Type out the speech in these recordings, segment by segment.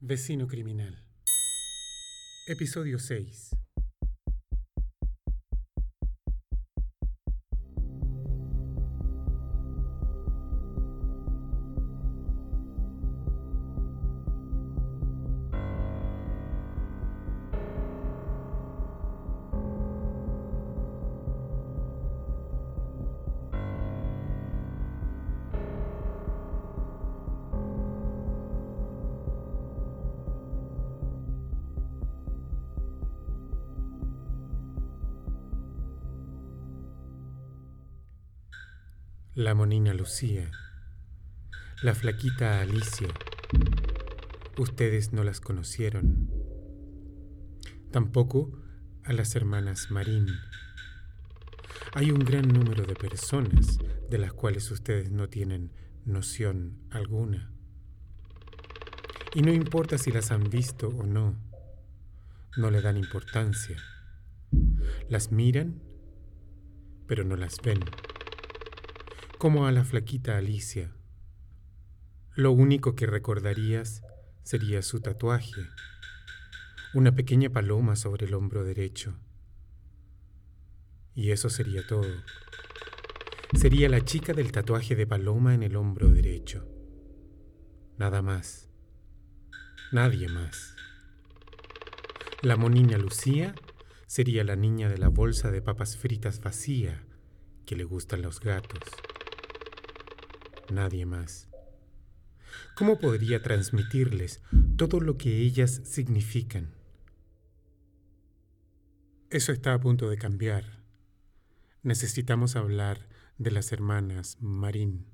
Vecino Criminal. Episodio 6. La monina Lucía, la flaquita Alicia. Ustedes no las conocieron. Tampoco a las hermanas Marín. Hay un gran número de personas de las cuales ustedes no tienen noción alguna. Y no importa si las han visto o no, no le dan importancia. Las miran, pero no las ven como a la flaquita Alicia. Lo único que recordarías sería su tatuaje, una pequeña paloma sobre el hombro derecho. Y eso sería todo. Sería la chica del tatuaje de paloma en el hombro derecho. Nada más. Nadie más. La monina Lucía sería la niña de la bolsa de papas fritas vacía que le gustan los gatos nadie más. ¿Cómo podría transmitirles todo lo que ellas significan? Eso está a punto de cambiar. Necesitamos hablar de las hermanas Marín.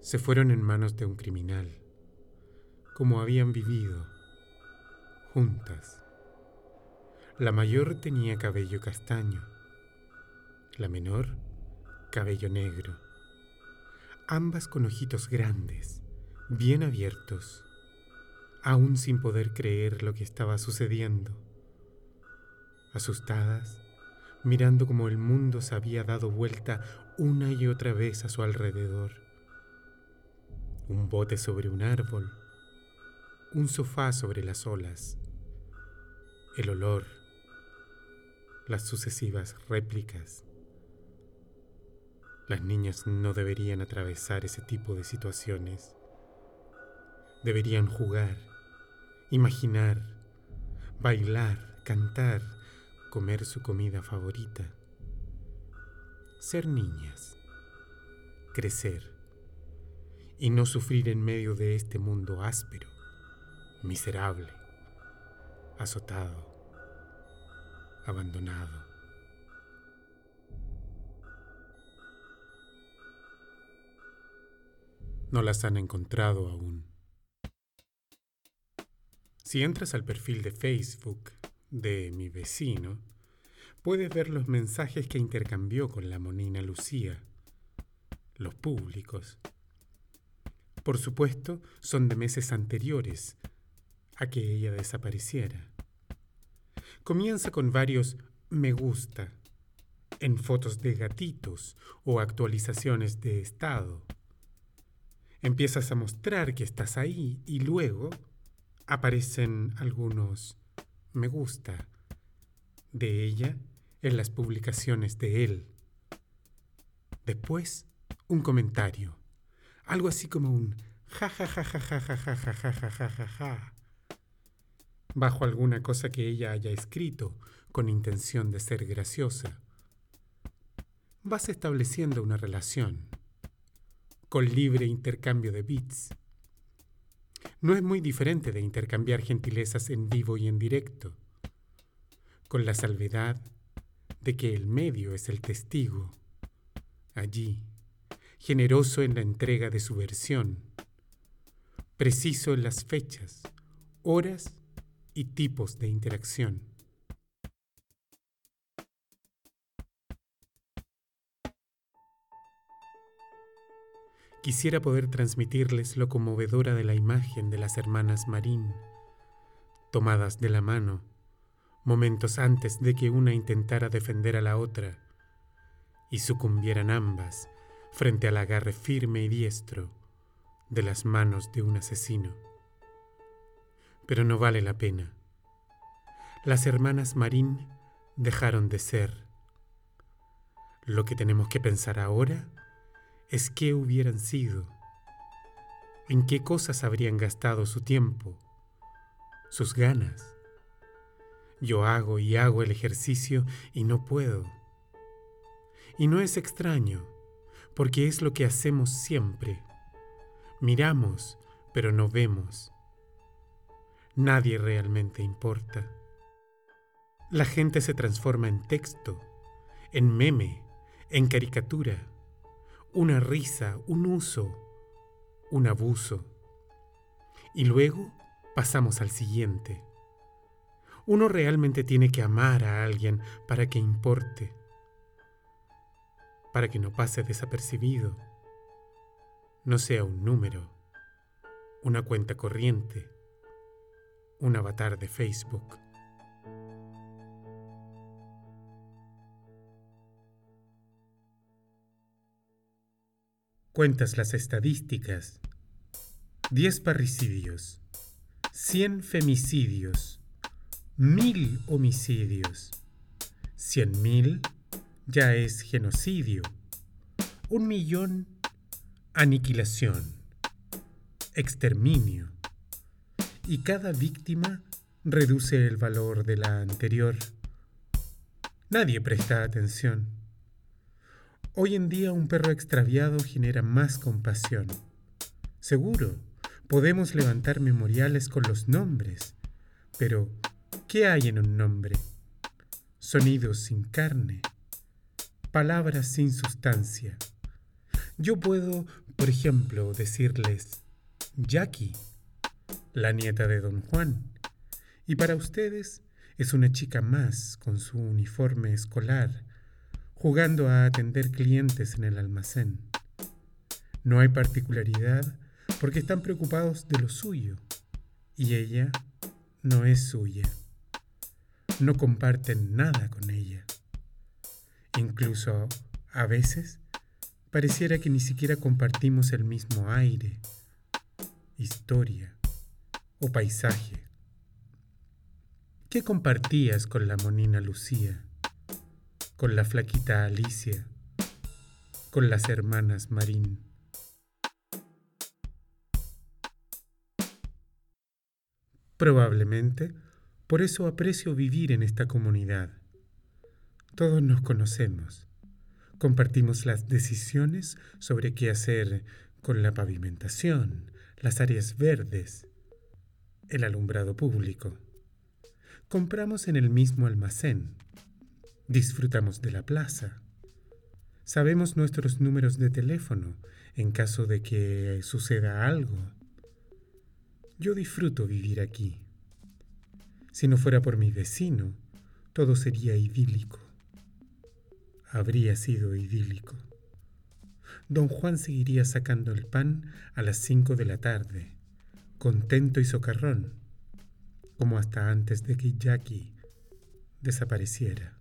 Se fueron en manos de un criminal, como habían vivido, juntas. La mayor tenía cabello castaño, la menor cabello negro, ambas con ojitos grandes, bien abiertos, aún sin poder creer lo que estaba sucediendo, asustadas, mirando como el mundo se había dado vuelta una y otra vez a su alrededor. Un bote sobre un árbol, un sofá sobre las olas, el olor, las sucesivas réplicas las niñas no deberían atravesar ese tipo de situaciones. Deberían jugar, imaginar, bailar, cantar, comer su comida favorita. Ser niñas, crecer y no sufrir en medio de este mundo áspero, miserable, azotado, abandonado. No las han encontrado aún. Si entras al perfil de Facebook de mi vecino, puedes ver los mensajes que intercambió con la monina Lucía, los públicos. Por supuesto, son de meses anteriores a que ella desapareciera. Comienza con varios me gusta en fotos de gatitos o actualizaciones de estado empiezas a mostrar que estás ahí y luego aparecen algunos me gusta de ella en las publicaciones de él. Después, un comentario, algo así como un ja ja ja ja ja ja ja ja ja ja ja bajo alguna cosa que ella haya escrito con intención de ser graciosa. Vas estableciendo una relación con libre intercambio de bits. No es muy diferente de intercambiar gentilezas en vivo y en directo, con la salvedad de que el medio es el testigo, allí, generoso en la entrega de su versión, preciso en las fechas, horas y tipos de interacción. Quisiera poder transmitirles lo conmovedora de la imagen de las hermanas Marín, tomadas de la mano, momentos antes de que una intentara defender a la otra, y sucumbieran ambas frente al agarre firme y diestro de las manos de un asesino. Pero no vale la pena. Las hermanas Marín dejaron de ser. Lo que tenemos que pensar ahora es qué hubieran sido, en qué cosas habrían gastado su tiempo, sus ganas. Yo hago y hago el ejercicio y no puedo. Y no es extraño, porque es lo que hacemos siempre. Miramos, pero no vemos. Nadie realmente importa. La gente se transforma en texto, en meme, en caricatura, una risa, un uso, un abuso. Y luego pasamos al siguiente. Uno realmente tiene que amar a alguien para que importe, para que no pase desapercibido, no sea un número, una cuenta corriente, un avatar de Facebook. Cuentas las estadísticas. 10 parricidios, 100 femicidios, 1000 homicidios. 100.000 ya es genocidio. Un millón, aniquilación, exterminio. Y cada víctima reduce el valor de la anterior. Nadie presta atención. Hoy en día un perro extraviado genera más compasión. Seguro, podemos levantar memoriales con los nombres, pero ¿qué hay en un nombre? Sonidos sin carne, palabras sin sustancia. Yo puedo, por ejemplo, decirles, Jackie, la nieta de don Juan, y para ustedes es una chica más con su uniforme escolar jugando a atender clientes en el almacén. No hay particularidad porque están preocupados de lo suyo y ella no es suya. No comparten nada con ella. Incluso a veces pareciera que ni siquiera compartimos el mismo aire, historia o paisaje. ¿Qué compartías con la monina Lucía? Con la flaquita Alicia, con las hermanas Marín. Probablemente por eso aprecio vivir en esta comunidad. Todos nos conocemos, compartimos las decisiones sobre qué hacer con la pavimentación, las áreas verdes, el alumbrado público. Compramos en el mismo almacén Disfrutamos de la plaza. Sabemos nuestros números de teléfono en caso de que suceda algo. Yo disfruto vivir aquí. Si no fuera por mi vecino, todo sería idílico. Habría sido idílico. Don Juan seguiría sacando el pan a las cinco de la tarde, contento y socarrón, como hasta antes de que Jackie desapareciera.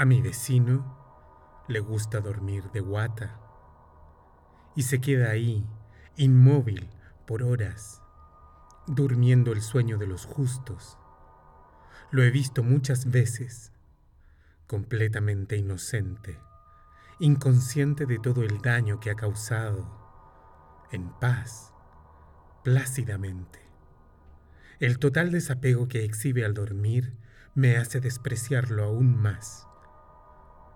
A mi vecino le gusta dormir de guata y se queda ahí, inmóvil, por horas, durmiendo el sueño de los justos. Lo he visto muchas veces, completamente inocente, inconsciente de todo el daño que ha causado, en paz, plácidamente. El total desapego que exhibe al dormir me hace despreciarlo aún más.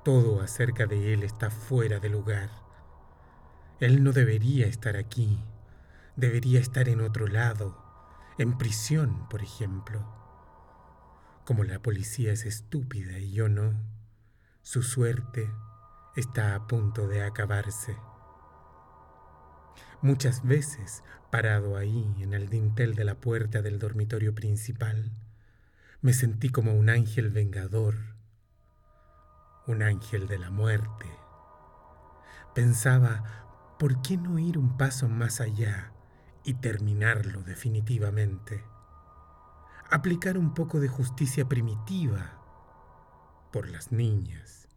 Todo acerca de él está fuera de lugar. Él no debería estar aquí. Debería estar en otro lado, en prisión, por ejemplo. Como la policía es estúpida y yo no, su suerte está a punto de acabarse. Muchas veces, parado ahí en el dintel de la puerta del dormitorio principal, me sentí como un ángel vengador un ángel de la muerte. Pensaba, ¿por qué no ir un paso más allá y terminarlo definitivamente? Aplicar un poco de justicia primitiva, por las niñas.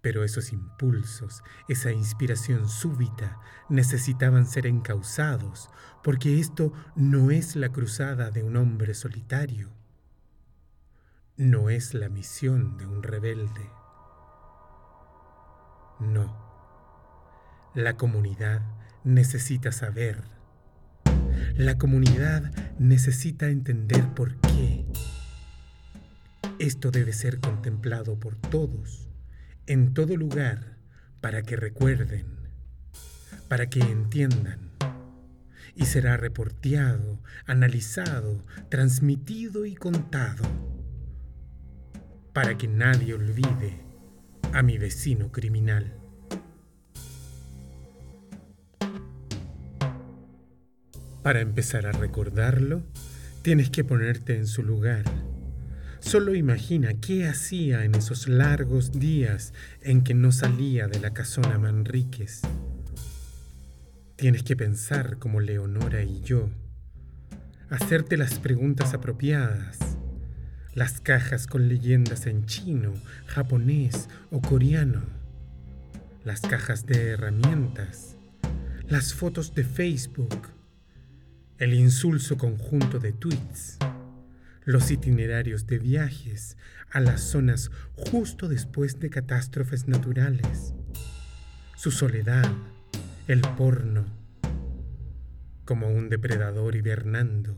Pero esos impulsos, esa inspiración súbita, necesitaban ser encausados, porque esto no es la cruzada de un hombre solitario, no es la misión de un rebelde. No, la comunidad necesita saber. La comunidad necesita entender por qué. Esto debe ser contemplado por todos en todo lugar para que recuerden, para que entiendan. Y será reporteado, analizado, transmitido y contado, para que nadie olvide a mi vecino criminal. Para empezar a recordarlo, tienes que ponerte en su lugar Solo imagina qué hacía en esos largos días en que no salía de la casona Manríquez. Tienes que pensar como Leonora y yo, hacerte las preguntas apropiadas, las cajas con leyendas en chino, japonés o coreano, las cajas de herramientas, las fotos de Facebook, el insulso conjunto de tweets los itinerarios de viajes a las zonas justo después de catástrofes naturales, su soledad, el porno, como un depredador hibernando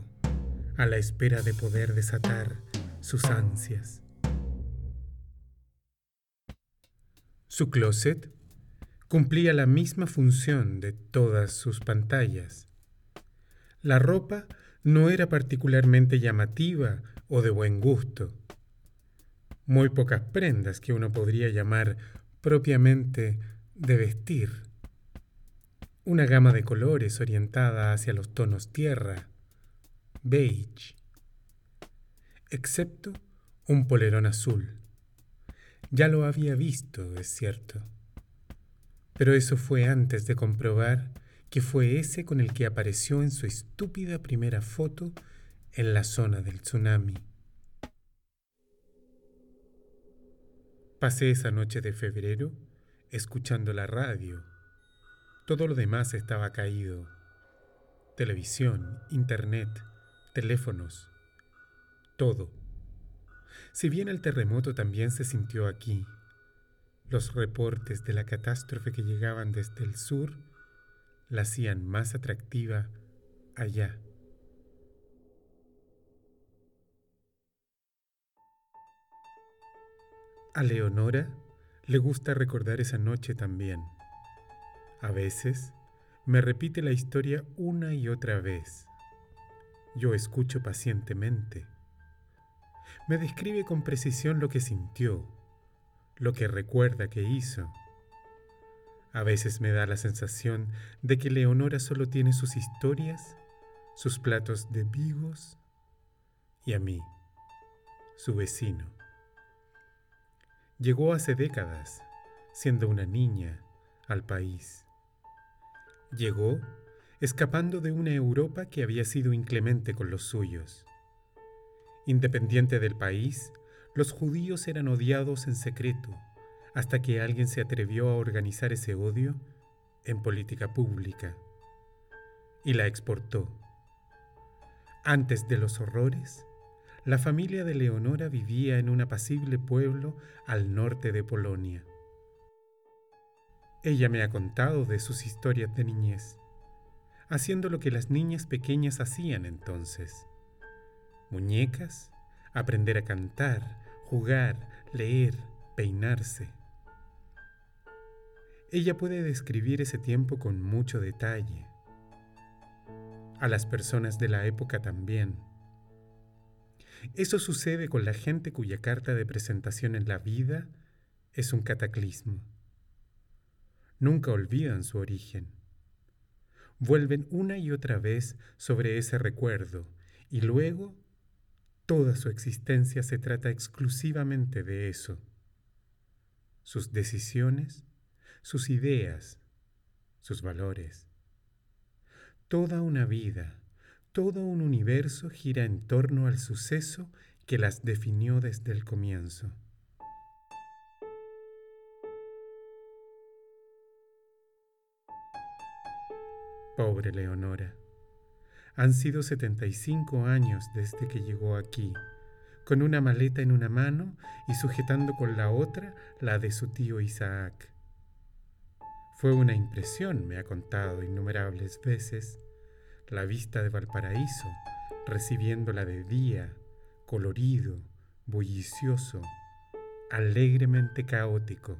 a la espera de poder desatar sus ansias. Su closet cumplía la misma función de todas sus pantallas. La ropa no era particularmente llamativa o de buen gusto. Muy pocas prendas que uno podría llamar propiamente de vestir. Una gama de colores orientada hacia los tonos tierra, beige, excepto un polerón azul. Ya lo había visto, es cierto. Pero eso fue antes de comprobar que fue ese con el que apareció en su estúpida primera foto en la zona del tsunami. Pasé esa noche de febrero escuchando la radio. Todo lo demás estaba caído. Televisión, internet, teléfonos, todo. Si bien el terremoto también se sintió aquí, los reportes de la catástrofe que llegaban desde el sur la hacían más atractiva allá. A Leonora le gusta recordar esa noche también. A veces me repite la historia una y otra vez. Yo escucho pacientemente. Me describe con precisión lo que sintió, lo que recuerda que hizo a veces me da la sensación de que Leonora solo tiene sus historias, sus platos de vigos y a mí, su vecino. Llegó hace décadas, siendo una niña, al país. Llegó escapando de una Europa que había sido inclemente con los suyos. Independiente del país, los judíos eran odiados en secreto hasta que alguien se atrevió a organizar ese odio en política pública y la exportó. Antes de los horrores, la familia de Leonora vivía en un apacible pueblo al norte de Polonia. Ella me ha contado de sus historias de niñez, haciendo lo que las niñas pequeñas hacían entonces. Muñecas, aprender a cantar, jugar, leer, peinarse. Ella puede describir ese tiempo con mucho detalle. A las personas de la época también. Eso sucede con la gente cuya carta de presentación en la vida es un cataclismo. Nunca olvidan su origen. Vuelven una y otra vez sobre ese recuerdo y luego toda su existencia se trata exclusivamente de eso. Sus decisiones, sus ideas, sus valores. Toda una vida, todo un universo gira en torno al suceso que las definió desde el comienzo. Pobre Leonora. Han sido 75 años desde que llegó aquí, con una maleta en una mano y sujetando con la otra la de su tío Isaac. Fue una impresión, me ha contado innumerables veces, la vista de Valparaíso, recibiéndola de día, colorido, bullicioso, alegremente caótico,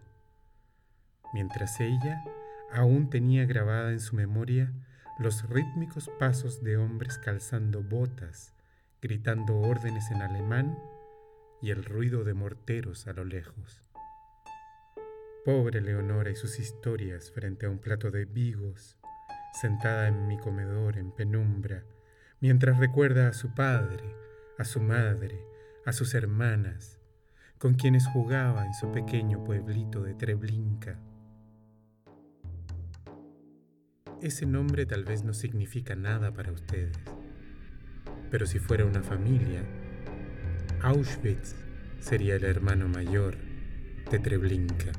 mientras ella aún tenía grabada en su memoria los rítmicos pasos de hombres calzando botas, gritando órdenes en alemán y el ruido de morteros a lo lejos. Pobre Leonora y sus historias frente a un plato de vigos, sentada en mi comedor en penumbra, mientras recuerda a su padre, a su madre, a sus hermanas, con quienes jugaba en su pequeño pueblito de Treblinka. Ese nombre tal vez no significa nada para ustedes, pero si fuera una familia, Auschwitz sería el hermano mayor de Treblinka.